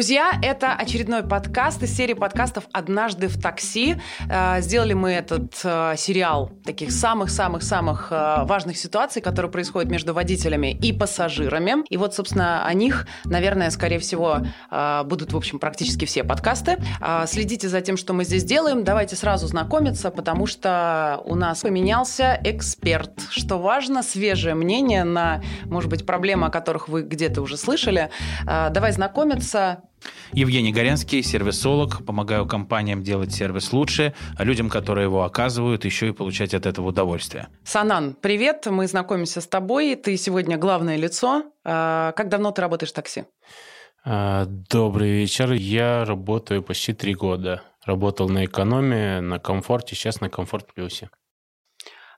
Друзья, это очередной подкаст из серии подкастов «Однажды в такси». Э, сделали мы этот э, сериал таких самых-самых-самых э, важных ситуаций, которые происходят между водителями и пассажирами. И вот, собственно, о них, наверное, скорее всего, будут, в общем, практически все подкасты. Следите за тем, что мы здесь делаем. Давайте сразу знакомиться, потому что у нас поменялся эксперт. Что важно, свежее мнение на, может быть, проблемы, о которых вы где-то уже слышали. Давай знакомиться. Евгений Горянский, сервисолог. Помогаю компаниям делать сервис лучше, а людям, которые его оказывают, еще и получать от этого удовольствие. Санан, привет. Мы знакомимся с тобой. Ты сегодня главное лицо. А, как давно ты работаешь в такси? А, добрый вечер. Я работаю почти три года. Работал на экономии, на комфорте, сейчас на комфорт плюсе.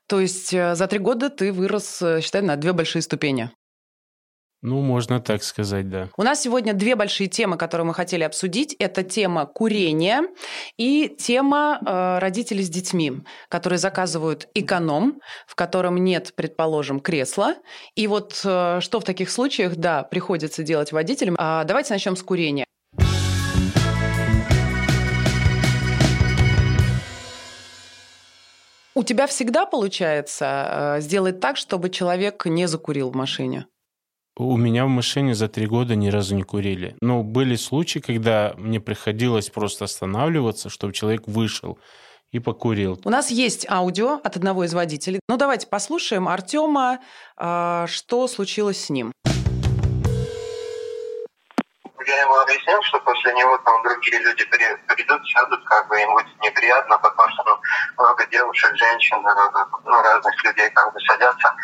То есть э, за три года ты вырос, э, считай, на две большие ступени. Ну, можно так сказать, да. У нас сегодня две большие темы, которые мы хотели обсудить. Это тема курения и тема э, родителей с детьми, которые заказывают эконом, в котором нет, предположим, кресла. И вот э, что в таких случаях, да, приходится делать водителям. А давайте начнем с курения. У тебя всегда получается э, сделать так, чтобы человек не закурил в машине? У меня в машине за три года ни разу не курили. Но были случаи, когда мне приходилось просто останавливаться, чтобы человек вышел и покурил. У нас есть аудио от одного из водителей. Ну, давайте послушаем Артема, а, что случилось с ним. Я ему объяснил, что после него там другие люди придут, сядут, как бы им будет неприятно, потому что ну, много девушек, женщин, ну, разных людей как бы садятся,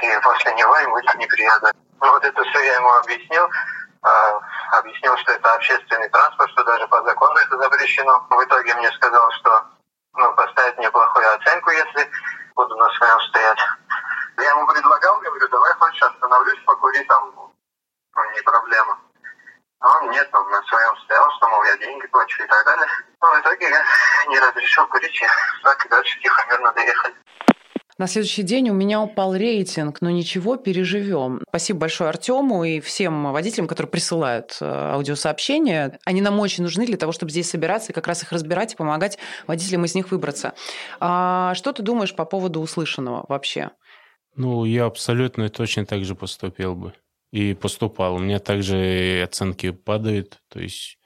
и после него им будет неприятно. Ну, вот это все я ему объяснил. Э, объяснил, что это общественный транспорт, что даже по закону это запрещено. В итоге мне сказал, что ну, поставить мне плохую оценку, если буду на своем стоять. Я ему предлагал, говорю, давай хочешь остановлюсь, покури там, ну, не проблема. А он нет, он на своем стоял, что, мол, я деньги плачу и так далее. Но в итоге я не разрешил курить, и так и дальше тихо, мирно доехали. На следующий день у меня упал рейтинг, но ничего, переживем. Спасибо большое Артему и всем водителям, которые присылают э, аудиосообщения. Они нам очень нужны для того, чтобы здесь собираться и как раз их разбирать и помогать водителям из них выбраться. А что ты думаешь по поводу услышанного вообще? Ну, я абсолютно точно так же поступил бы. И поступал. У меня также оценки падают. То есть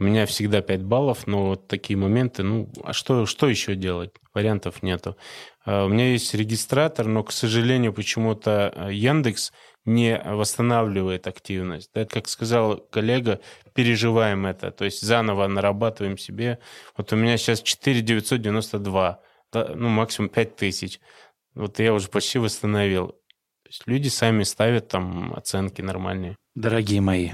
у меня всегда 5 баллов, но вот такие моменты, ну, а что, что еще делать? Вариантов нету. А, у меня есть регистратор, но, к сожалению, почему-то а, Яндекс не восстанавливает активность. Да, как сказал коллега, переживаем это, то есть заново нарабатываем себе. Вот у меня сейчас 4992, да, ну, максимум 5000. Вот я уже почти восстановил. Люди сами ставят там оценки нормальные. Дорогие мои,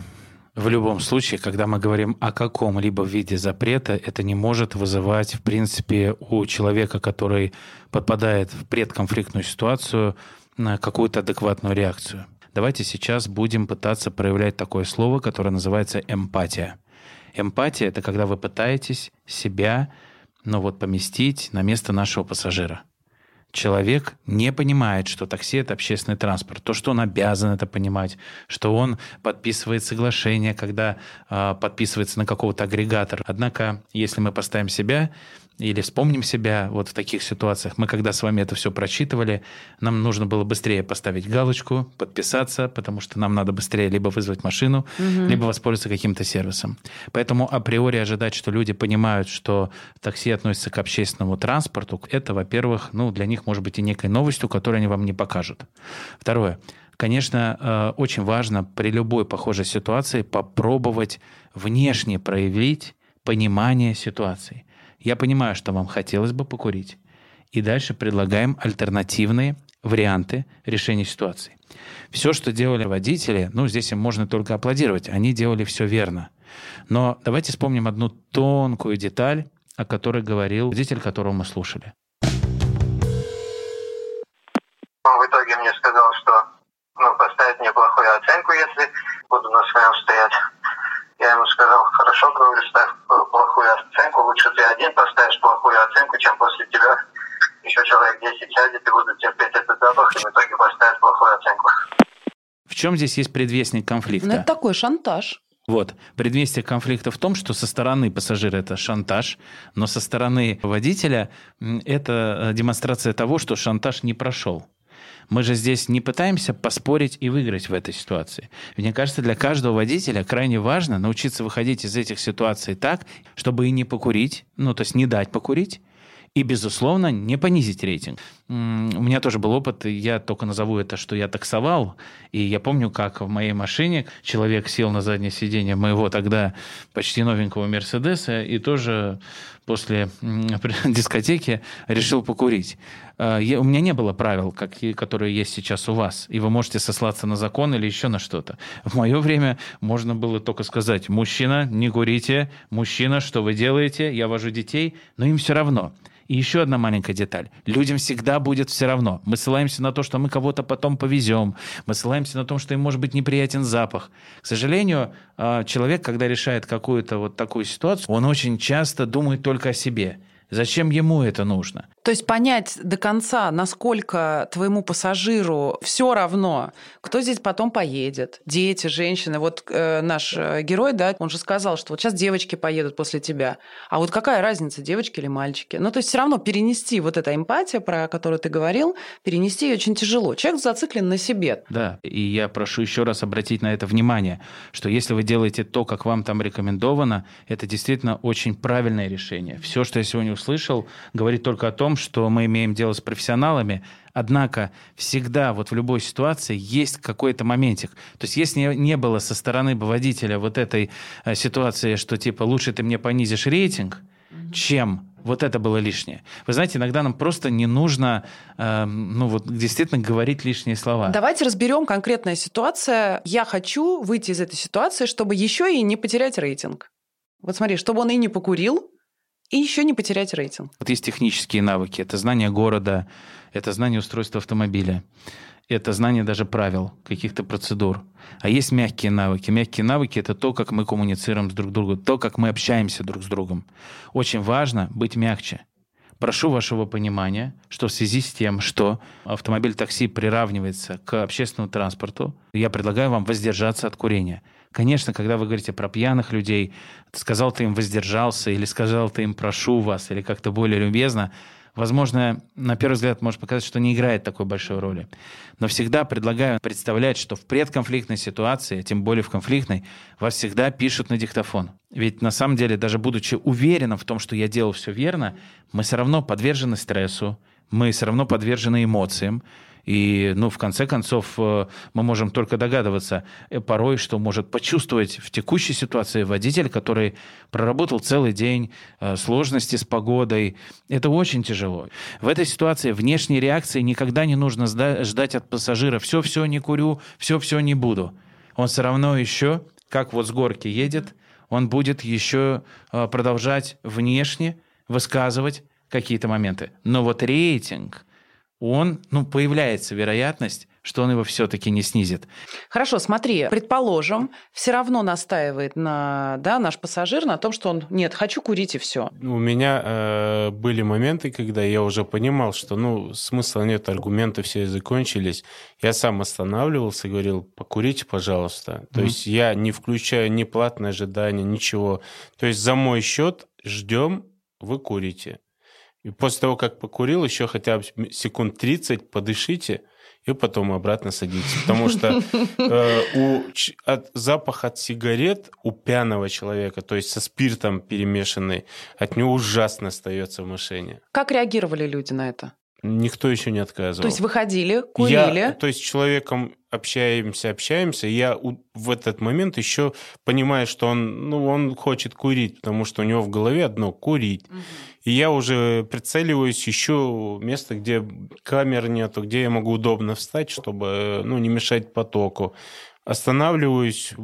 в любом случае, когда мы говорим о каком-либо виде запрета, это не может вызывать, в принципе, у человека, который подпадает в предконфликтную ситуацию, какую-то адекватную реакцию. Давайте сейчас будем пытаться проявлять такое слово, которое называется эмпатия. Эмпатия — это когда вы пытаетесь себя ну вот, поместить на место нашего пассажира человек не понимает, что такси — это общественный транспорт, то, что он обязан это понимать, что он подписывает соглашение, когда э, подписывается на какого-то агрегатора. Однако, если мы поставим себя или вспомним себя вот в таких ситуациях. Мы когда с вами это все прочитывали, нам нужно было быстрее поставить галочку, подписаться, потому что нам надо быстрее либо вызвать машину, угу. либо воспользоваться каким-то сервисом. Поэтому априори ожидать, что люди понимают, что такси относится к общественному транспорту, это, во-первых, ну, для них может быть и некой новостью, которую они вам не покажут. Второе. Конечно, э, очень важно при любой похожей ситуации попробовать внешне проявить понимание ситуации. Я понимаю, что вам хотелось бы покурить. И дальше предлагаем альтернативные варианты решения ситуации. Все, что делали водители, ну, здесь им можно только аплодировать, они делали все верно. Но давайте вспомним одну тонкую деталь, о которой говорил водитель, которого мы слушали. Он в итоге мне сказал, что ну, поставить мне плохую оценку, если буду на своем стоять. Я ему сказал, хорошо, говорю, ставь плохую оценку, лучше ты один поставишь плохую оценку, чем после тебя еще человек 10 сядет и будут терпеть этот запах, и в итоге поставят плохую оценку. В чем здесь есть предвестник конфликта? Ну, это такой шантаж. Вот. Предместье конфликта в том, что со стороны пассажира это шантаж, но со стороны водителя это э, демонстрация того, что шантаж не прошел. Мы же здесь не пытаемся поспорить и выиграть в этой ситуации. Мне кажется, для каждого водителя крайне важно научиться выходить из этих ситуаций так, чтобы и не покурить, ну, то есть не дать покурить, и, безусловно, не понизить рейтинг. У меня тоже был опыт, я только назову это, что я таксовал, и я помню, как в моей машине человек сел на заднее сиденье моего тогда почти новенького Мерседеса и тоже после дискотеки решил покурить. Я, у меня не было правил, как, которые есть сейчас у вас, и вы можете сослаться на закон или еще на что-то. В мое время можно было только сказать, мужчина, не курите, мужчина, что вы делаете, я вожу детей, но им все равно. И еще одна маленькая деталь. Людям всегда будет все равно. Мы ссылаемся на то, что мы кого-то потом повезем. Мы ссылаемся на то, что им может быть неприятен запах. К сожалению, а, человек, когда решает какую-то вот такую ситуацию, он очень часто думает только о себе. Зачем ему это нужно? То есть понять до конца, насколько твоему пассажиру все равно, кто здесь потом поедет, дети, женщины. Вот э, наш э, герой, да, он же сказал, что вот сейчас девочки поедут после тебя. А вот какая разница, девочки или мальчики? Ну, то есть все равно перенести вот эта эмпатия, про которую ты говорил, перенести ее очень тяжело. Человек зациклен на себе. Да, и я прошу еще раз обратить на это внимание, что если вы делаете то, как вам там рекомендовано, это действительно очень правильное решение. Все, что я сегодня услышал, говорит только о том, что мы имеем дело с профессионалами, однако всегда вот в любой ситуации есть какой-то моментик. То есть если не было со стороны водителя вот этой э, ситуации, что типа лучше ты мне понизишь рейтинг, чем вот это было лишнее. Вы знаете, иногда нам просто не нужно, э, ну вот действительно говорить лишние слова. Давайте разберем конкретная ситуация. Я хочу выйти из этой ситуации, чтобы еще и не потерять рейтинг. Вот смотри, чтобы он и не покурил, и еще не потерять рейтинг. Вот есть технические навыки. Это знание города, это знание устройства автомобиля, это знание даже правил, каких-то процедур. А есть мягкие навыки. Мягкие навыки – это то, как мы коммуницируем с друг другом, то, как мы общаемся друг с другом. Очень важно быть мягче. Прошу вашего понимания, что в связи с тем, что автомобиль такси приравнивается к общественному транспорту, я предлагаю вам воздержаться от курения – Конечно, когда вы говорите про пьяных людей, сказал ты им воздержался, или сказал ты им прошу вас, или как-то более любезно, возможно, на первый взгляд может показать, что не играет такой большой роли. Но всегда предлагаю представлять, что в предконфликтной ситуации, тем более в конфликтной, вас всегда пишут на диктофон. Ведь на самом деле, даже будучи уверенным в том, что я делал все верно, мы все равно подвержены стрессу, мы все равно подвержены эмоциям, и, ну, в конце концов, э, мы можем только догадываться э, порой, что может почувствовать в текущей ситуации водитель, который проработал целый день, э, сложности с погодой. Это очень тяжело. В этой ситуации внешней реакции никогда не нужно ждать от пассажира «все-все не курю, все-все не буду». Он все равно еще, как вот с горки едет, он будет еще продолжать внешне высказывать какие-то моменты. Но вот рейтинг, он, ну, появляется вероятность, что он его все-таки не снизит. Хорошо, смотри, предположим, все равно настаивает на, да, наш пассажир на том, что он, нет, хочу курить и все. У меня э, были моменты, когда я уже понимал, что, ну, смысла нет, аргументы все закончились. Я сам останавливался и говорил, покурите, пожалуйста. То mm-hmm. есть я не включаю ни платное ожидание, ничего. То есть за мой счет ждем, вы курите. И после того, как покурил, еще хотя бы секунд 30 подышите, и потом обратно садитесь. Потому что э, у, от, запах от сигарет у пьяного человека, то есть со спиртом перемешанный, от него ужасно остается в машине. Как реагировали люди на это? Никто еще не отказывал. То есть выходили, курили? Я, то есть с человеком общаемся, общаемся, я в этот момент еще понимаю, что он, ну, он хочет курить, потому что у него в голове одно – курить. Угу. И я уже прицеливаюсь еще место, где камер нету, где я могу удобно встать, чтобы ну, не мешать потоку. Останавливаюсь,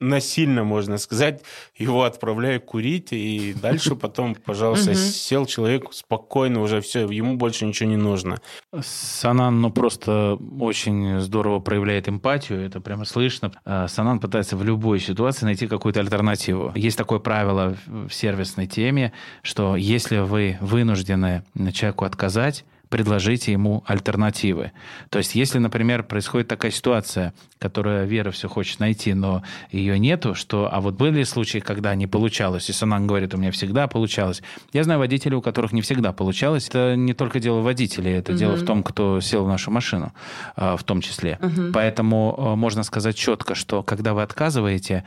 насильно, можно сказать, его отправляю курить, и дальше потом, пожалуйста, сел человек спокойно, уже все, ему больше ничего не нужно. Санан, ну, просто очень здорово проявляет эмпатию, это прямо слышно. А, Санан пытается в любой ситуации найти какую-то альтернативу. Есть такое правило в сервисной теме, что если вы вынуждены человеку отказать, предложите ему альтернативы. То есть, если, например, происходит такая ситуация, которую Вера все хочет найти, но ее нету, что, а вот были случаи, когда не получалось, и Санан говорит, у меня всегда получалось. Я знаю водителей, у которых не всегда получалось. Это не только дело водителей, это угу. дело в том, кто сел в нашу машину, а, в том числе. Угу. Поэтому а, можно сказать четко, что когда вы отказываете,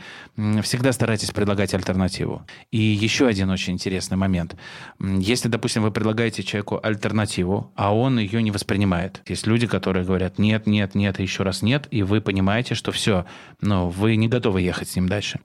всегда старайтесь предлагать альтернативу. И еще один очень интересный момент. Если, допустим, вы предлагаете человеку альтернативу, а он ее не воспринимает. Есть люди, которые говорят нет, нет, нет, еще раз нет, и вы понимаете, что все, но вы не готовы ехать с ним дальше.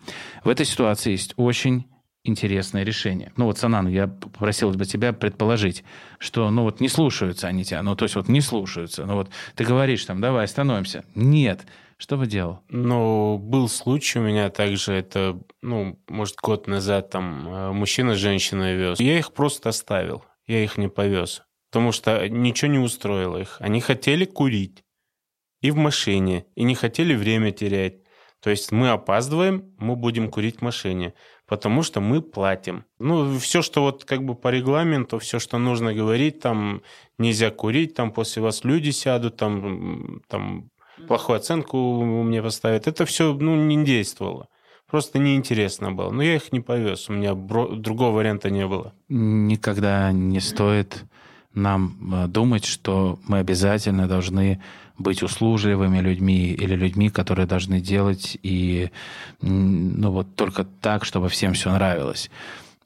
В этой ситуации есть очень интересное решение. Ну вот, Санан, я попросил бы тебя предположить, что, ну вот, не слушаются они тебя, ну то есть вот не слушаются. Ну вот ты говоришь там, давай, остановимся. Нет. Что бы делал? Ну, был случай у меня также, это, ну, может, год назад там э, мужчина с женщиной вез. Я их просто оставил, я их не повез потому что ничего не устроило их. Они хотели курить и в машине, и не хотели время терять. То есть мы опаздываем, мы будем курить в машине, потому что мы платим. Ну, все, что вот как бы по регламенту, все, что нужно говорить, там нельзя курить, там после вас люди сядут, там, там плохую оценку мне поставят. Это все, ну, не действовало. Просто неинтересно было. Но я их не повез, у меня другого варианта не было. Никогда не стоит нам э, думать, что мы обязательно должны быть услужливыми людьми или людьми, которые должны делать и ну вот только так, чтобы всем все нравилось.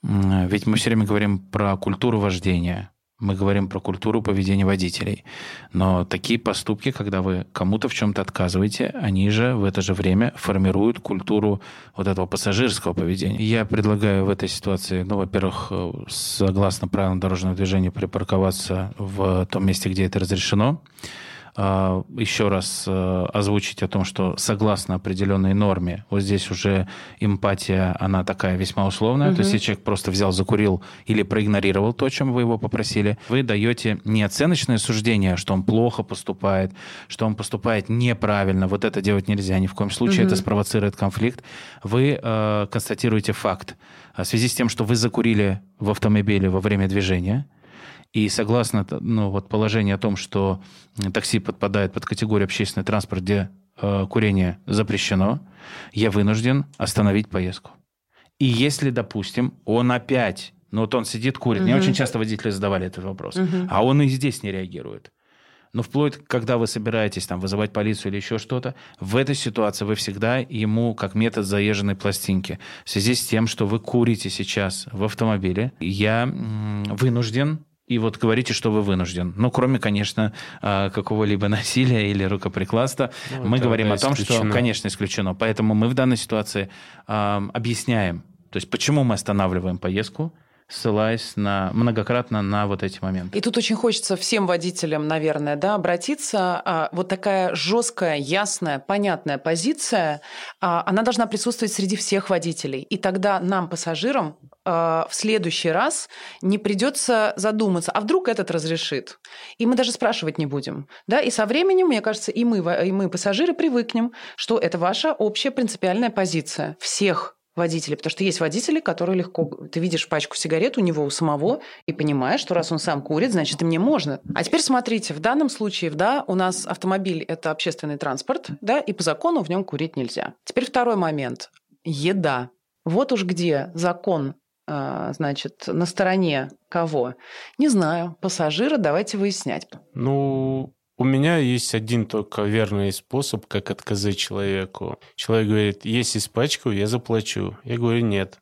Ведь мы все время говорим про культуру вождения мы говорим про культуру поведения водителей. Но такие поступки, когда вы кому-то в чем-то отказываете, они же в это же время формируют культуру вот этого пассажирского поведения. Я предлагаю в этой ситуации, ну, во-первых, э, согласно правилам дорожного движения, припарковаться в том месте, где это разрешено. А, еще раз э, озвучить о том, что согласно определенной норме, вот здесь уже эмпатия, она такая весьма условная, угу. то есть если человек просто взял, закурил или проигнорировал то, чем вы его попросили, вы даете не оценочное суждение, что он плохо поступает, что он поступает неправильно, вот это делать нельзя ни в коем случае, угу. это спровоцирует конфликт, вы э, констатируете факт. В связи с тем, что вы закурили в автомобиле во время движения, и согласно ну, вот положению о том, что такси подпадает под категорию общественный транспорт, где э, курение запрещено, я вынужден остановить поездку. И если, допустим, он опять, ну вот он сидит, курит, угу. мне очень часто водители задавали этот вопрос, угу. а он и здесь не реагирует. Но вплоть, когда вы собираетесь там вызывать полицию или еще что-то, в этой ситуации вы всегда ему как метод заезженной пластинки. В связи с тем, что вы курите сейчас в автомобиле, я вынужден и вот говорите, что вы вынужден. Ну, кроме, конечно, а, какого-либо насилия или рукоприкладства, ну, мы говорим о том, исключено. что, конечно, исключено. Поэтому мы в данной ситуации э, объясняем, то есть почему мы останавливаем поездку, ссылаясь на, многократно на вот эти моменты. И тут очень хочется всем водителям, наверное, да, обратиться. А, вот такая жесткая, ясная, понятная позиция, а, она должна присутствовать среди всех водителей. И тогда нам, пассажирам, а, в следующий раз не придется задуматься, а вдруг этот разрешит. И мы даже спрашивать не будем. Да? И со временем, мне кажется, и мы, и мы, пассажиры, привыкнем, что это ваша общая принципиальная позиция всех водителей, потому что есть водители, которые легко... Ты видишь пачку сигарет у него у самого и понимаешь, что раз он сам курит, значит, и мне можно. А теперь смотрите, в данном случае, да, у нас автомобиль – это общественный транспорт, да, и по закону в нем курить нельзя. Теперь второй момент. Еда. Вот уж где закон а, значит, на стороне кого? Не знаю. Пассажира давайте выяснять. Ну, у меня есть один только верный способ, как отказать человеку. Человек говорит, если испачкаю, я заплачу. Я говорю, нет.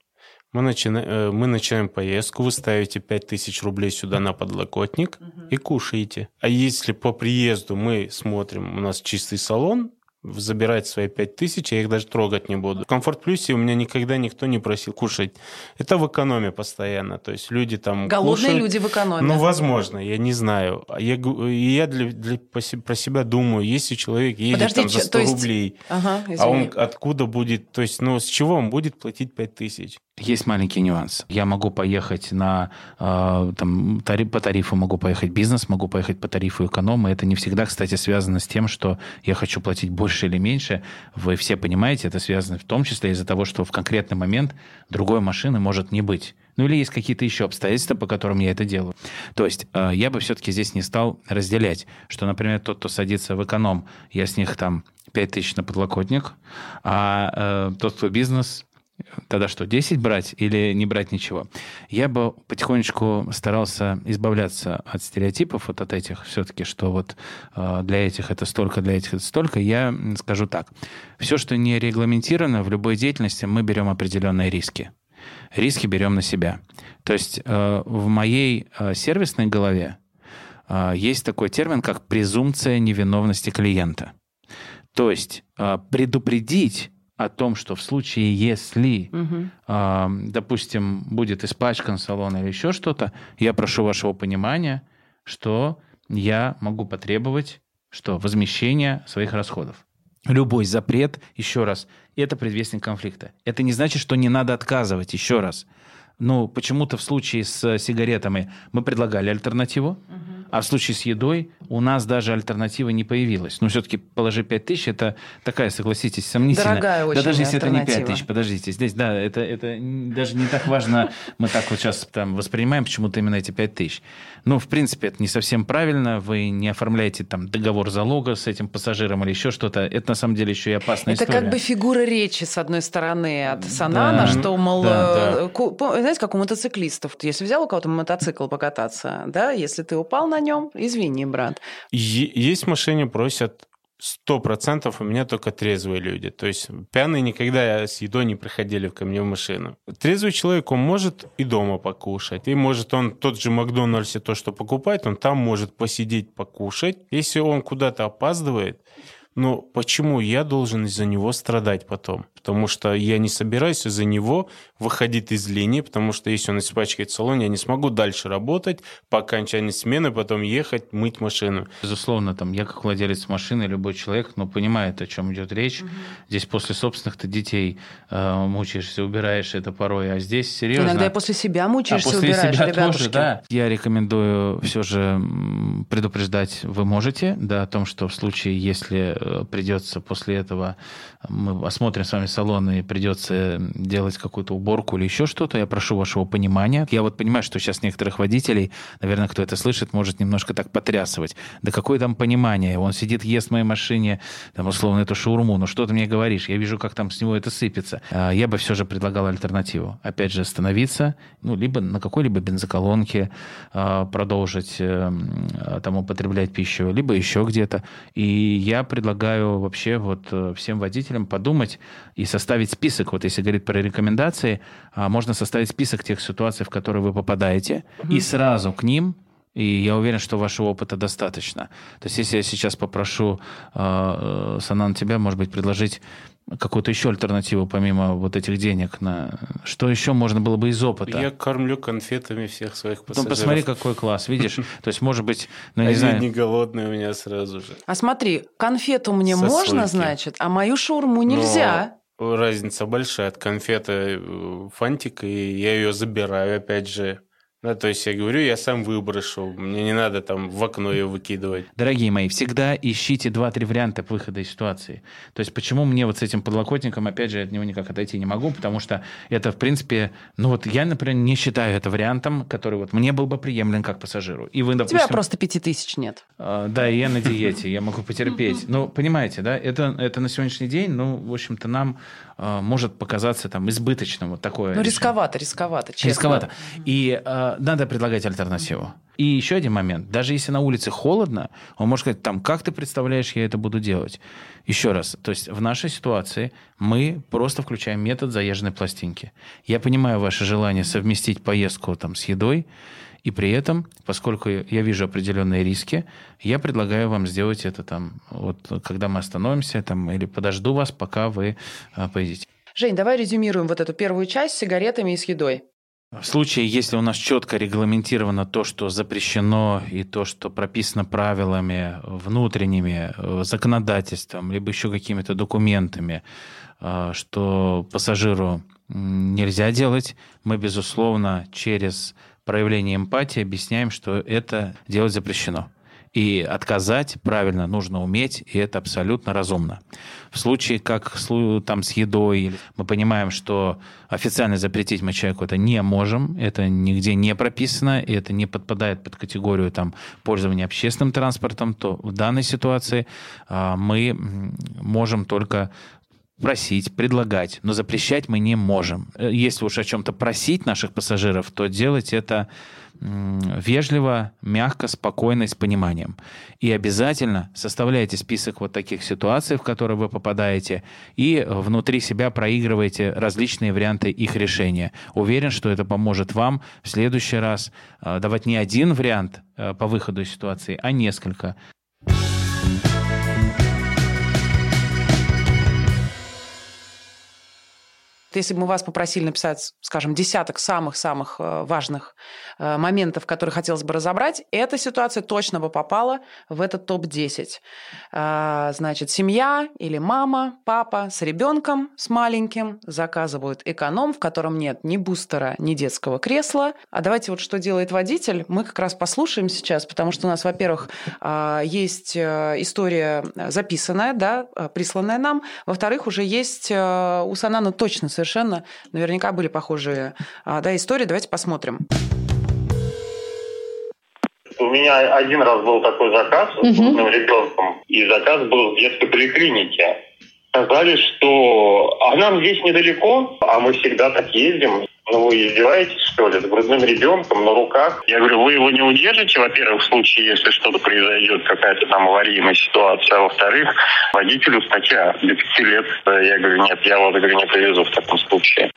Мы, начина... Э, мы начинаем поездку, вы ставите 5000 рублей сюда на подлокотник угу. и кушаете. А если по приезду мы смотрим, у нас чистый салон, забирать свои пять тысяч, я их даже трогать не буду. В Комфорт Плюсе у меня никогда никто не просил кушать. Это в экономе постоянно. То есть люди там Голодные кушают. люди в экономе. Ну, возможно, я не знаю. Я, я для, для, про себя думаю, если человек едет Подожди, там за 100 есть... рублей, ага, а он откуда будет, то есть, ну, с чего он будет платить пять тысяч? Есть маленький нюанс. Я могу поехать на, э, там, тариф, по тарифу могу поехать бизнес, могу поехать по тарифу эконом. И это не всегда, кстати, связано с тем, что я хочу платить больше или меньше. Вы все понимаете, это связано в том числе из-за того, что в конкретный момент другой машины может не быть. Ну или есть какие-то еще обстоятельства, по которым я это делаю. То есть э, я бы все-таки здесь не стал разделять, что, например, тот, кто садится в эконом, я с них там 5 тысяч на подлокотник, а э, тот, кто бизнес, Тогда что, 10 брать или не брать ничего? Я бы потихонечку старался избавляться от стереотипов, вот от этих все-таки, что вот э, для этих это столько, для этих это столько. Я скажу так. Все, что не регламентировано, в любой деятельности мы берем определенные риски. Риски берем на себя. То есть э, в моей э, сервисной голове есть такой термин, как презумпция невиновности клиента. То есть предупредить о том, что в случае, если, угу. э, допустим, будет испачкан салон или еще что-то, я прошу вашего понимания, что я могу потребовать что возмещение своих расходов. Любой запрет, еще раз, это предвестник конфликта. Это не значит, что не надо отказывать, еще раз. Ну, почему-то в случае с сигаретами мы предлагали альтернативу. Угу а в случае с едой у нас даже альтернатива не появилась. Но все-таки положи 5 тысяч, это такая, согласитесь, сомнительная. Дорогая очень Да даже если это не 5 тысяч, подождите. Здесь, да, это, это даже не так важно. Мы так вот сейчас там воспринимаем почему-то именно эти 5 тысяч. Ну, в принципе, это не совсем правильно. Вы не оформляете там договор залога с этим пассажиром или еще что-то. Это на самом деле еще и опасная это история. Это как бы фигура речи, с одной стороны, от Санана, да, что, мол, да, да. Э, знаете, как у мотоциклистов. Если взял у кого-то мотоцикл покататься, да, если ты упал на нем, извини, брат. Есть в машине просят сто процентов у меня только трезвые люди. То есть пьяные никогда с едой не приходили ко мне в машину. Трезвый человек, он может и дома покушать. И может он тот же Макдональдсе то, что покупает, он там может посидеть, покушать. Если он куда-то опаздывает, но почему я должен из-за него страдать потом? Потому что я не собираюсь из-за него выходить из линии, потому что если он испачкает салон, я не смогу дальше работать по окончании смены, потом ехать, мыть машину. Безусловно, там я как владелец машины, любой человек, но понимает, о чем идет речь. Угу. Здесь после собственных-то детей э, мучаешься, убираешь это порой, а здесь серьезно. Иногда и после себя мучаешься, а после убираешь, себя ребятушки. тоже, да. Я рекомендую все же предупреждать вы можете, да, о том, что в случае, если придется после этого, мы осмотрим с вами салон и придется делать какую-то уборку или еще что-то, я прошу вашего понимания. Я вот понимаю, что сейчас некоторых водителей, наверное, кто это слышит, может немножко так потрясывать. Да какое там понимание? Он сидит, ест в моей машине, там, условно, эту шаурму. Ну что ты мне говоришь? Я вижу, как там с него это сыпется. А, я бы все же предлагал альтернативу. Опять же, остановиться, ну, либо на какой-либо бензоколонке а, продолжить э, там употреблять пищу, либо еще где-то. И я предлагаю вообще вот э, всем водителям подумать и составить список, вот если говорить про рекомендации, а, можно составить список тех ситуаций, в которые вы попадаете, mm-hmm. и сразу к ним и я уверен, что вашего опыта достаточно. То есть, если я сейчас попрошу, э, Санан, тебя, может быть, предложить какую-то еще альтернативу, помимо вот этих денег, на что еще можно было бы из опыта? Я кормлю конфетами всех своих пассажиров. Ну, посмотри, какой класс, видишь? То есть, может быть, ну, не Они знаю. не голодные у меня сразу же. А смотри, конфету мне можно, значит, а мою шаурму нельзя разница большая от конфеты э, фантик, и я ее забираю, опять же. Да, то есть я говорю, я сам выброшу, мне не надо там в окно ее выкидывать. Дорогие мои, всегда ищите два-три варианта выхода из ситуации. То есть почему мне вот с этим подлокотником, опять же, от него никак отойти не могу, потому что это, в принципе, ну вот я, например, не считаю это вариантом, который вот мне был бы приемлем как пассажиру. И вы, допустим... У тебя просто пяти тысяч нет. Э, да, и я на диете, я могу потерпеть. Ну, понимаете, да, это, это на сегодняшний день, ну, в общем-то, нам может показаться там избыточным вот такое. Ну, рисковато, рисковато, честно. Рисковато. И э, надо предлагать альтернативу. И еще один момент. Даже если на улице холодно, он может сказать, там, как ты представляешь, я это буду делать? Еще раз. То есть в нашей ситуации мы просто включаем метод заезженной пластинки. Я понимаю ваше желание совместить поездку там, с едой, и при этом, поскольку я вижу определенные риски, я предлагаю вам сделать это там, вот когда мы остановимся, там, или подожду вас, пока вы а, поедете. Жень, давай резюмируем вот эту первую часть с сигаретами и с едой. В случае, если у нас четко регламентировано то, что запрещено, и то, что прописано правилами внутренними, э, законодательством, либо еще какими-то документами, э, что пассажиру нельзя делать, мы, безусловно, через проявление эмпатии объясняем, что это делать запрещено. И отказать правильно нужно уметь, и это абсолютно разумно. В случае, как там с едой, мы понимаем, что официально запретить мы человеку это не можем, это нигде не прописано, и это не подпадает под категорию там, пользования общественным транспортом, то в данной ситуации а, мы можем только просить, предлагать, но запрещать мы не можем. Э, если уж о чем-то просить наших пассажиров, то делать это вежливо, мягко, спокойно и с пониманием. И обязательно составляйте список вот таких ситуаций, в которые вы попадаете, и внутри себя проигрываете различные варианты их решения. Уверен, что это поможет вам в следующий раз э, давать не один вариант э, по выходу из ситуации, а несколько. Если бы мы вас попросили написать, скажем, десяток самых-самых э, важных э, моментов, которые хотелось бы разобрать, эта ситуация точно бы попала в этот топ-10. А, значит, семья или мама, папа с ребенком, с маленьким, заказывают эконом, в котором нет ни бустера, ни детского кресла. А давайте вот что делает водитель, мы как раз послушаем сейчас, потому что у нас, во-первых, есть э, история записанная, да, присланная нам, во-вторых, уже есть у Санана точно наверняка были похожие а, да, истории. Давайте посмотрим. У меня один раз был такой заказ с крупным ребенком, и заказ был в детской поликлинике. Сказали, что а нам здесь недалеко, а мы всегда так ездим. Ну, вы издеваетесь, что ли, с грудным ребенком на руках? Я говорю, вы его не удержите, во-первых, в случае, если что-то произойдет, какая-то там аварийная ситуация, а во-вторых, водителю статья до пяти лет. Я говорю, нет, я вас, говорю, не повезу в таком случае.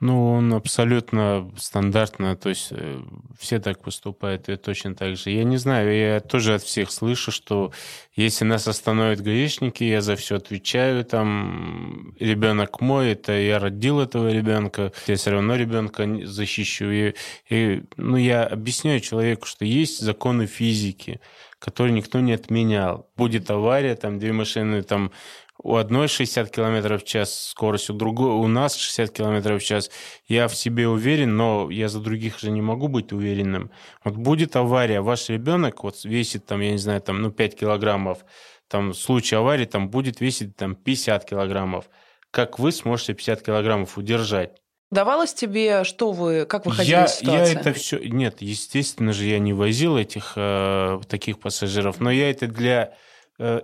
Ну, он абсолютно стандартно, то есть э, все так поступают, и точно так же. Я не знаю, я тоже от всех слышу, что если нас остановят гаишники, я за все отвечаю, там, ребенок мой, это я родил этого ребенка, я все равно ребенка защищу. И, и, ну, я объясняю человеку, что есть законы физики, которые никто не отменял. Будет авария, там две машины там у одной 60 км в час скорость, у другой, у нас 60 км в час. Я в себе уверен, но я за других же не могу быть уверенным. Вот будет авария, ваш ребенок вот весит там, я не знаю, там, ну, 5 килограммов, там, в случае аварии там будет весить там 50 килограммов. Как вы сможете 50 килограммов удержать? Давалось тебе, что вы, как вы ходили я, в ситуации? Я это все, нет, естественно же, я не возил этих э, таких пассажиров, но я это для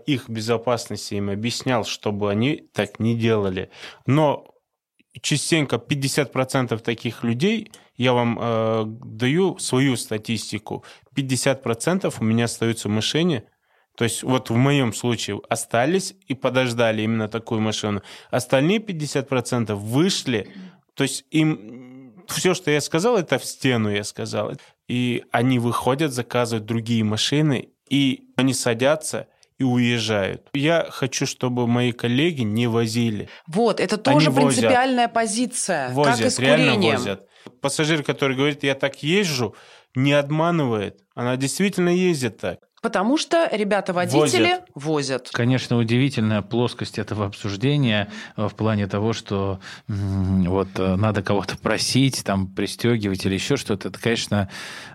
их безопасности им объяснял, чтобы они так не делали. Но частенько 50% таких людей, я вам э, даю свою статистику, 50% у меня остаются машине, то есть вот в моем случае остались и подождали именно такую машину. Остальные 50% вышли, то есть им все, что я сказал, это в стену я сказал. И они выходят, заказывают другие машины, и они садятся – и уезжают. Я хочу, чтобы мои коллеги не возили. Вот, это тоже Они принципиальная возят. позиция. Возят, как и с реально курением. возят. Пассажир, который говорит, я так езжу, не обманывает. Она действительно ездит так. Потому что ребята-водители возят. возят. Конечно, удивительная плоскость этого обсуждения э, в плане того, что вот э, надо кого-то просить, там, пристегивать или еще что-то. Это, конечно,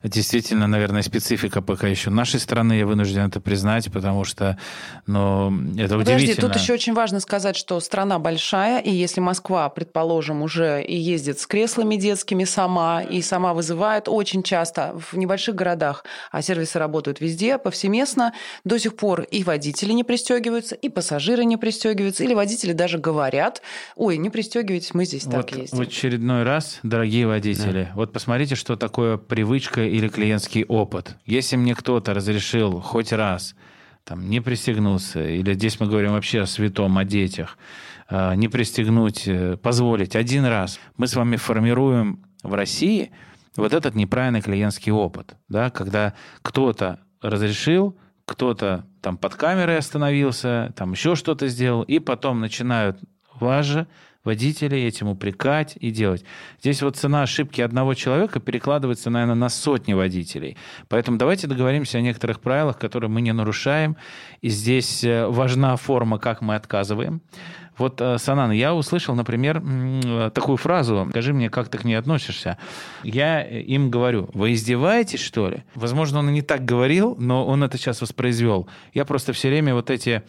действительно, наверное, специфика пока еще нашей страны, я вынужден это признать, потому что, ну, это Подожди, удивительно. тут еще очень важно сказать, что страна большая, и если Москва, предположим, уже и ездит с креслами детскими сама, и сама вызывает очень часто в небольших городах, а сервисы работают везде, по всему повсеместно. До сих пор и водители не пристегиваются, и пассажиры не пристегиваются, или водители даже говорят, ой, не пристегивайтесь, мы здесь вот так ездим. В очередной раз, дорогие водители, да. вот посмотрите, что такое привычка или клиентский опыт. Если мне кто-то разрешил хоть раз там, не пристегнуться, или здесь мы говорим вообще о святом, о детях, а, не пристегнуть, э, позволить один раз, мы с вами формируем в России вот этот неправильный клиентский опыт, да, когда кто-то разрешил, кто-то там под камерой остановился, там еще что-то сделал, и потом начинают вас же водителей этим упрекать и делать. Здесь вот цена ошибки одного человека перекладывается, наверное, на сотни водителей. Поэтому давайте договоримся о некоторых правилах, которые мы не нарушаем. И здесь э, важна форма, как мы отказываем. Вот, э, Санан, я услышал, например, такую фразу, скажи мне, как ты к ней относишься. Я им говорю, вы издеваетесь, что ли? Возможно, он и не так говорил, но он это сейчас воспроизвел. Я просто все время вот эти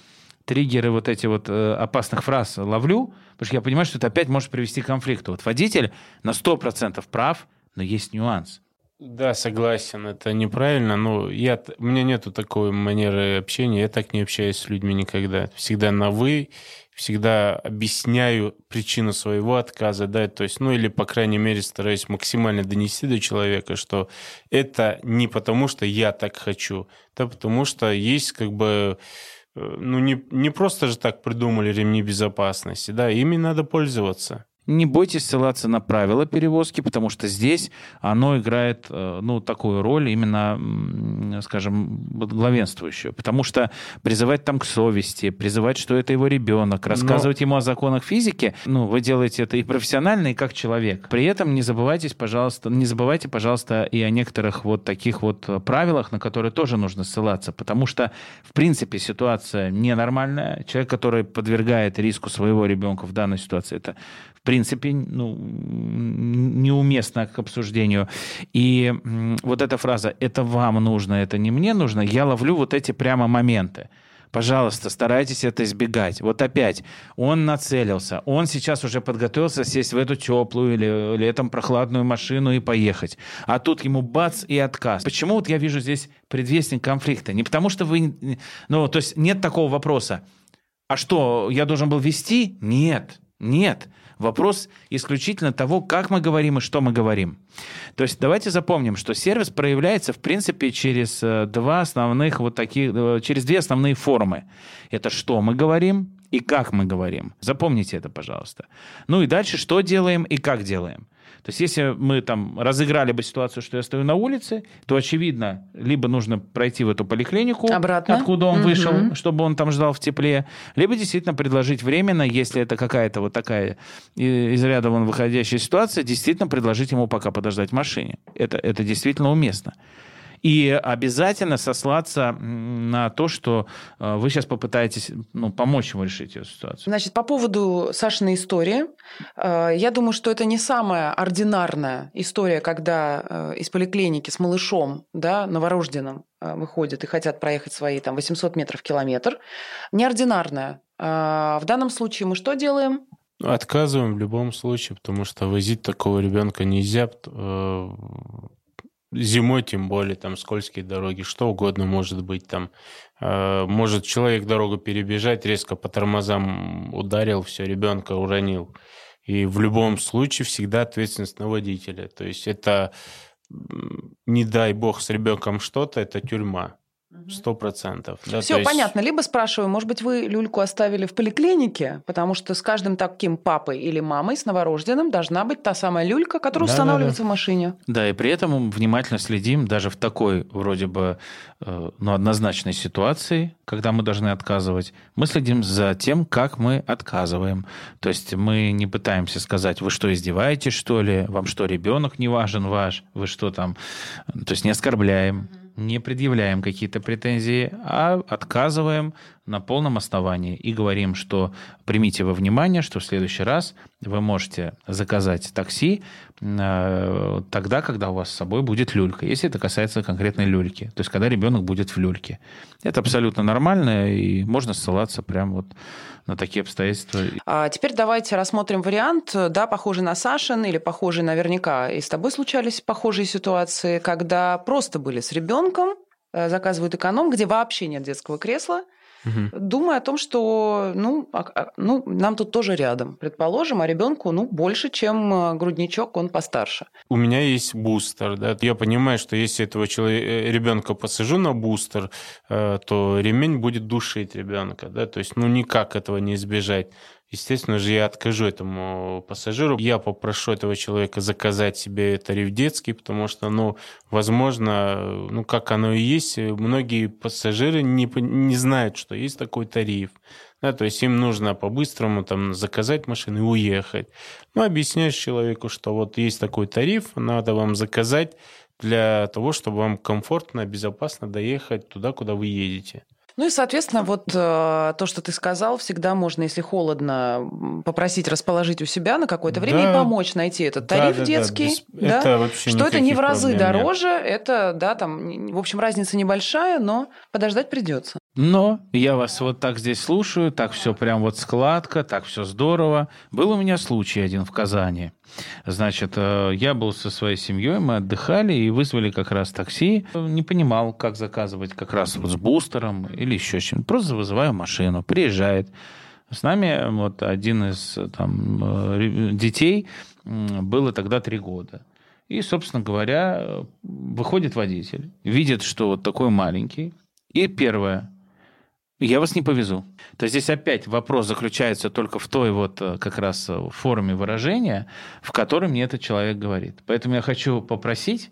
триггеры вот эти вот э, опасных фраз ловлю, потому что я понимаю, что это опять может привести к конфликту. Вот водитель на 100% прав, но есть нюанс. Да, согласен, это неправильно. Но я, у меня нету такой манеры общения, я так не общаюсь с людьми никогда. Всегда на «вы», всегда объясняю причину своего отказа, да, то есть, ну или, по крайней мере, стараюсь максимально донести до человека, что это не потому, что я так хочу, да, потому что есть как бы ну, не, не просто же так придумали ремни безопасности, да, ими надо пользоваться. Не бойтесь ссылаться на правила перевозки, потому что здесь оно играет э, ну, такую роль именно, скажем, главенствующую. Потому что призывать там к совести, призывать, что это его ребенок, рассказывать Но... ему о законах физики, ну, вы делаете это и профессионально, и как человек. При этом не забывайте, пожалуйста, не забывайте, пожалуйста, и о некоторых вот таких вот правилах, на которые тоже нужно ссылаться. Потому что, в принципе, ситуация ненормальная. Человек, который подвергает риску своего ребенка в данной ситуации, это принципе, ну, неуместно к обсуждению. И вот эта фраза «это вам нужно, это не мне нужно», я ловлю вот эти прямо моменты. Пожалуйста, старайтесь это избегать. Вот опять, он нацелился, он сейчас уже подготовился сесть в эту теплую или летом прохладную машину и поехать. А тут ему бац и отказ. Почему вот я вижу здесь предвестник конфликта? Не потому что вы... Ну, то есть нет такого вопроса. А что, я должен был вести? Нет, нет. Вопрос исключительно того, как мы говорим и что мы говорим. То есть давайте запомним, что сервис проявляется, в принципе, через э, два основных вот таких, э, через две основные формы. Это что мы говорим и как мы говорим. Запомните это, пожалуйста. Ну и дальше, что делаем и как делаем. То есть если мы там разыграли бы ситуацию, что я стою на улице, то, очевидно, либо нужно пройти в эту поликлинику, Обратно. откуда он угу. вышел, чтобы он там ждал в тепле, либо действительно предложить временно, если это какая-то вот такая из ряда вон выходящая ситуация, действительно предложить ему пока подождать в машине. Это, это действительно уместно и обязательно сослаться на то, что э, вы сейчас попытаетесь ну, помочь ему решить эту ситуацию. Значит, по поводу Сашиной истории, э, я думаю, что это не самая ординарная история, когда э, из поликлиники с малышом, да, новорожденным, выходят и хотят проехать свои там 800 метров километр. Неординарная. В данном случае мы что делаем? Отказываем в любом случае, потому что возить такого ребенка нельзя Зимой тем более, там скользкие дороги, что угодно может быть там. Э, может человек дорогу перебежать, резко по тормозам ударил, все, ребенка уронил. И в любом случае всегда ответственность на водителя. То есть это, не дай бог, с ребенком что-то, это тюрьма. Сто процентов. Да, Все есть... понятно. Либо спрашиваю, может быть, вы люльку оставили в поликлинике, потому что с каждым таким папой или мамой с новорожденным должна быть та самая люлька, которая да, устанавливается да, да. в машине. Да, и при этом внимательно следим даже в такой вроде бы ну, однозначной ситуации, когда мы должны отказывать, мы следим за тем, как мы отказываем. То есть мы не пытаемся сказать, вы что, издеваетесь, что ли? Вам что, ребенок не важен ваш? Вы что там? То есть не оскорбляем не предъявляем какие-то претензии, а отказываем на полном основании и говорим, что примите во внимание, что в следующий раз вы можете заказать такси э, тогда, когда у вас с собой будет люлька, если это касается конкретной люльки, то есть когда ребенок будет в люльке. Это абсолютно нормально, и можно ссылаться прямо вот на такие обстоятельства. А теперь давайте рассмотрим вариант, да, похожий на Сашин или похожий наверняка. И с тобой случались похожие ситуации, когда просто были с ребенком, заказывают эконом, где вообще нет детского кресла, угу. думая о том, что ну, а, а, ну, нам тут тоже рядом. Предположим, а ребенку ну, больше, чем э, грудничок, он постарше. У меня есть бустер. Да? Я понимаю, что если этого человека, э, ребенка посажу на бустер, э, то ремень будет душить ребенка. Да? То есть ну, никак этого не избежать. Естественно же, я откажу этому пассажиру. Я попрошу этого человека заказать себе тариф детский, потому что, ну, возможно, ну, как оно и есть, многие пассажиры не, не знают, что есть такой тариф. Да, то есть им нужно по-быстрому там заказать машину и уехать. Ну, объясняешь человеку, что вот есть такой тариф, надо вам заказать для того, чтобы вам комфортно, безопасно доехать туда, куда вы едете. Ну и, соответственно, вот э, то, что ты сказал, всегда можно, если холодно, попросить расположить у себя на какое-то время да. и помочь найти этот тариф да, да, детский. Да, да? Это вообще что это не в разы дороже, нет. это, да, там, в общем, разница небольшая, но подождать придется. Но я вас вот так здесь слушаю, так все прям вот складка, так все здорово. Был у меня случай один в Казани. Значит, э, я был со своей семьей, мы отдыхали и вызвали как раз такси. Не понимал, как заказывать как раз вот с бустером или еще чем-то. Просто вызываю машину, приезжает. С нами вот один из там, э, детей, было тогда три года. И, собственно говоря, выходит водитель, видит, что вот такой маленький. И первое, я вас не повезу. То есть здесь опять вопрос заключается только в той вот э, как раз э, форме выражения, в которой мне этот человек говорит. Поэтому я хочу попросить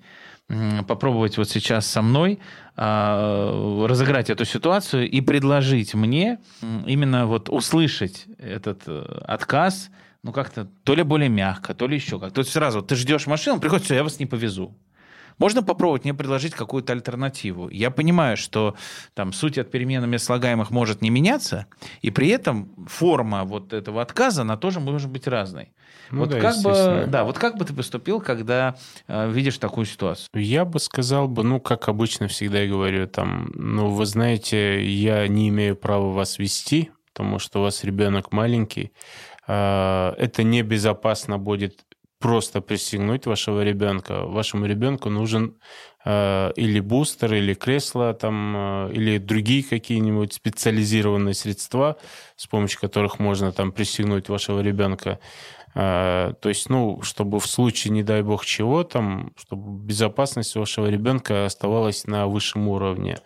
попробовать вот сейчас со мной а, разыграть эту ситуацию и предложить мне именно вот услышать этот э, отказ, ну как-то то ли более мягко, то ли еще как. То есть сразу ты ждешь машину, приходит, все, я вас не повезу. Можно попробовать мне предложить какую-то альтернативу. Я понимаю, что там суть от переменами слагаемых может не меняться, и при этом форма вот этого отказа, она тоже может быть разной. Ну, вот да, как бы, да, вот как бы ты поступил, когда э, видишь такую ситуацию? Я бы сказал бы, ну, как обычно всегда я говорю, там, ну, вы знаете, я не имею права вас вести, потому что у вас ребенок маленький. Э, это небезопасно будет просто пристегнуть вашего ребенка. Вашему ребенку нужен или бустер, или кресло, там, э, или другие какие-нибудь специализированные средства, с помощью которых можно там пристегнуть вашего ребенка. Э, то есть, ну, чтобы в случае, не дай бог чего, там, чтобы безопасность вашего ребенка оставалась на высшем уровне.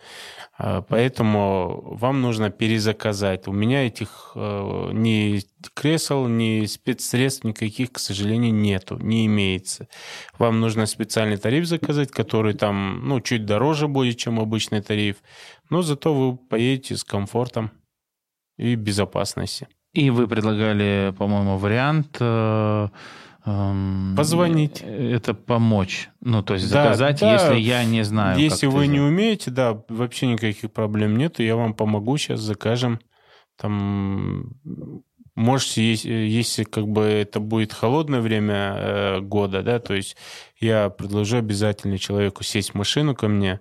Поэтому вам нужно перезаказать. У меня этих э, ни кресел, ни спецсредств никаких, к сожалению, нету, не имеется. Вам нужно специальный тариф заказать, который там, ну, чуть дороже будет, чем обычный тариф, но зато вы поедете с комфортом и безопасностью. И вы предлагали, по-моему, вариант э, Эм, Позвонить. Это помочь. Ну, то есть заказать, да, если я не знаю. Если вы не умеете, да, вообще никаких проблем нет, я вам помогу сейчас, закажем. Там можете, если как бы это будет холодное время э, года, да, то есть я предложу обязательно человеку сесть в машину ко мне,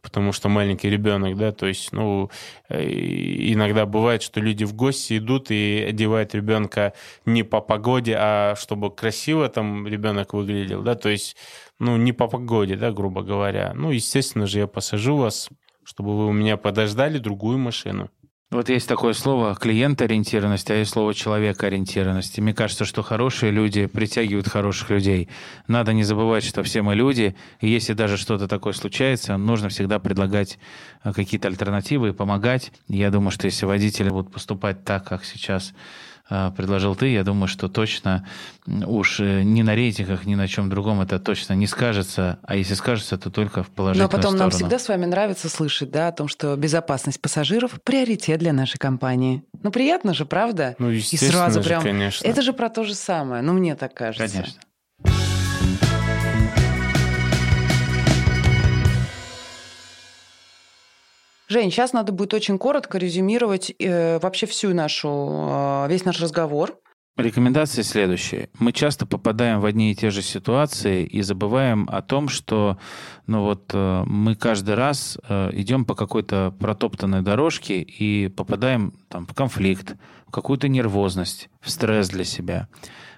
потому что маленький ребенок, да, то есть, ну, э, иногда бывает, что люди в гости идут и одевают ребенка не по погоде, а чтобы красиво там ребенок выглядел, да, то есть, ну, не по погоде, да, грубо говоря. Ну, естественно же, я посажу вас, чтобы вы у меня подождали другую машину. Вот есть такое слово клиент-ориентированность, а есть слово человек-ориентированность. Мне кажется, что хорошие люди притягивают хороших людей. Надо не забывать, что все мы люди, и если даже что-то такое случается, нужно всегда предлагать э, какие-то альтернативы и помогать. Я думаю, что если водители будут поступать так, как сейчас предложил ты, я думаю, что точно уж э, ни на рейтингах, ни на чем другом это точно не скажется, а если скажется, то только в положительную Но потом сторону. нам всегда с вами нравится слышать, да, о том, что безопасность пассажиров – приоритет для нашей компании. Ну, приятно же, правда? Ну, естественно И сразу же, прям... конечно. Это же про то же самое, ну, мне так кажется. Конечно. Жень, сейчас надо будет очень коротко резюмировать э, вообще всю нашу, э, весь наш разговор. Рекомендации следующие. Мы часто попадаем в одни и те же ситуации и забываем о том, что ну вот, э, мы каждый раз э, идем по какой-то протоптанной дорожке и попадаем там, в конфликт, в какую-то нервозность, в стресс для себя.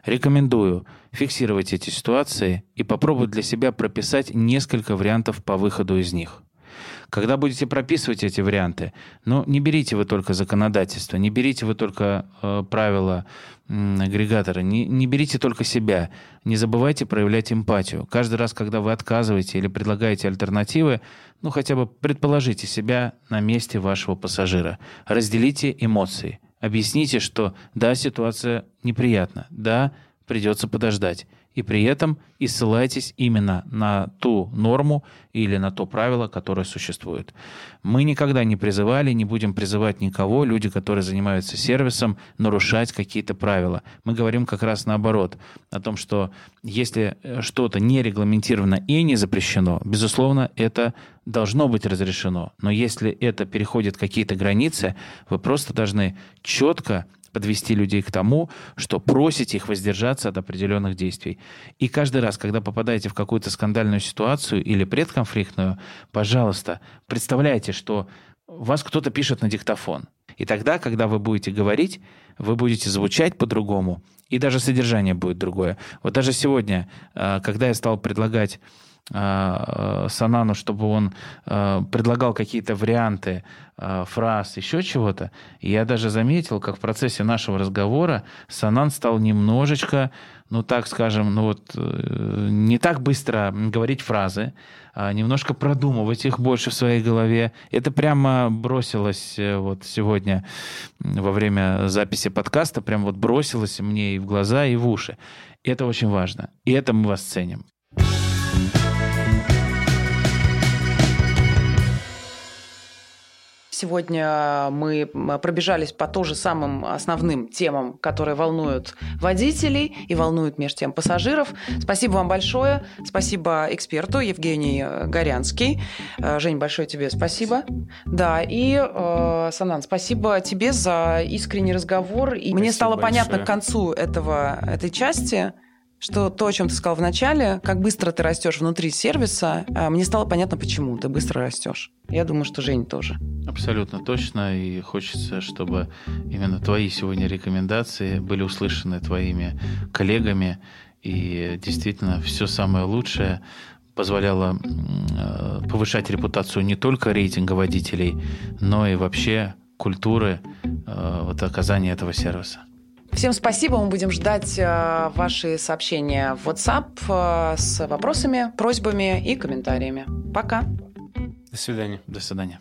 Рекомендую фиксировать эти ситуации и попробовать для себя прописать несколько вариантов по выходу из них. Когда будете прописывать эти варианты, ну, не берите вы только законодательство, не берите вы только э, правила э, агрегатора, не, не берите только себя. Не забывайте проявлять эмпатию. Каждый раз, когда вы отказываете или предлагаете альтернативы, ну, хотя бы предположите себя на месте вашего пассажира. Разделите эмоции. Объясните, что да, ситуация неприятна, да, придется подождать и при этом и ссылайтесь именно на ту норму или на то правило, которое существует. Мы никогда не призывали, не будем призывать никого, люди, которые занимаются сервисом, нарушать какие-то правила. Мы говорим как раз наоборот, о том, что если что-то не регламентировано и не запрещено, безусловно, это должно быть разрешено. Но если это переходит какие-то границы, вы просто должны четко подвести людей к тому, что просите их воздержаться от определенных действий. И каждый раз, когда попадаете в какую-то скандальную ситуацию или предконфликтную, пожалуйста, представляйте, что вас кто-то пишет на диктофон. И тогда, когда вы будете говорить, вы будете звучать по-другому, и даже содержание будет другое. Вот даже сегодня, э, когда я стал предлагать Санану, чтобы он э, предлагал какие-то варианты Э, фраз, еще чего-то. я даже заметил, как в процессе нашего разговора Санан стал немножечко, ну так скажем, ну вот э, не так быстро говорить фразы, а немножко продумывать их больше в своей голове. Это прямо бросилось э, вот сегодня во время записи подкаста, прям вот бросилось мне и в глаза, и в уши. Это очень важно. И это мы вас ценим. Сегодня мы пробежались по тоже самым основным темам, которые волнуют водителей и волнуют между тем пассажиров. Спасибо вам большое. Спасибо эксперту Евгений Горянский. Э, Жень, большое тебе спасибо. Да, и э, Санан, спасибо тебе за искренний разговор. И спасибо мне стало большое. понятно к концу этого, этой части, что то, о чем ты сказал в начале, как быстро ты растешь внутри сервиса, а, мне стало понятно, почему ты быстро растешь. Я думаю, что Жень тоже. Абсолютно точно. И хочется, чтобы именно твои сегодня рекомендации были услышаны твоими коллегами. И действительно, все самое лучшее позволяло э, повышать репутацию не только рейтинга водителей, но и вообще культуры э, вот, оказания этого сервиса. Всем спасибо. Мы будем ждать э, ваши сообщения в WhatsApp э, с вопросами, просьбами и комментариями. Пока. До свидания. До свидания.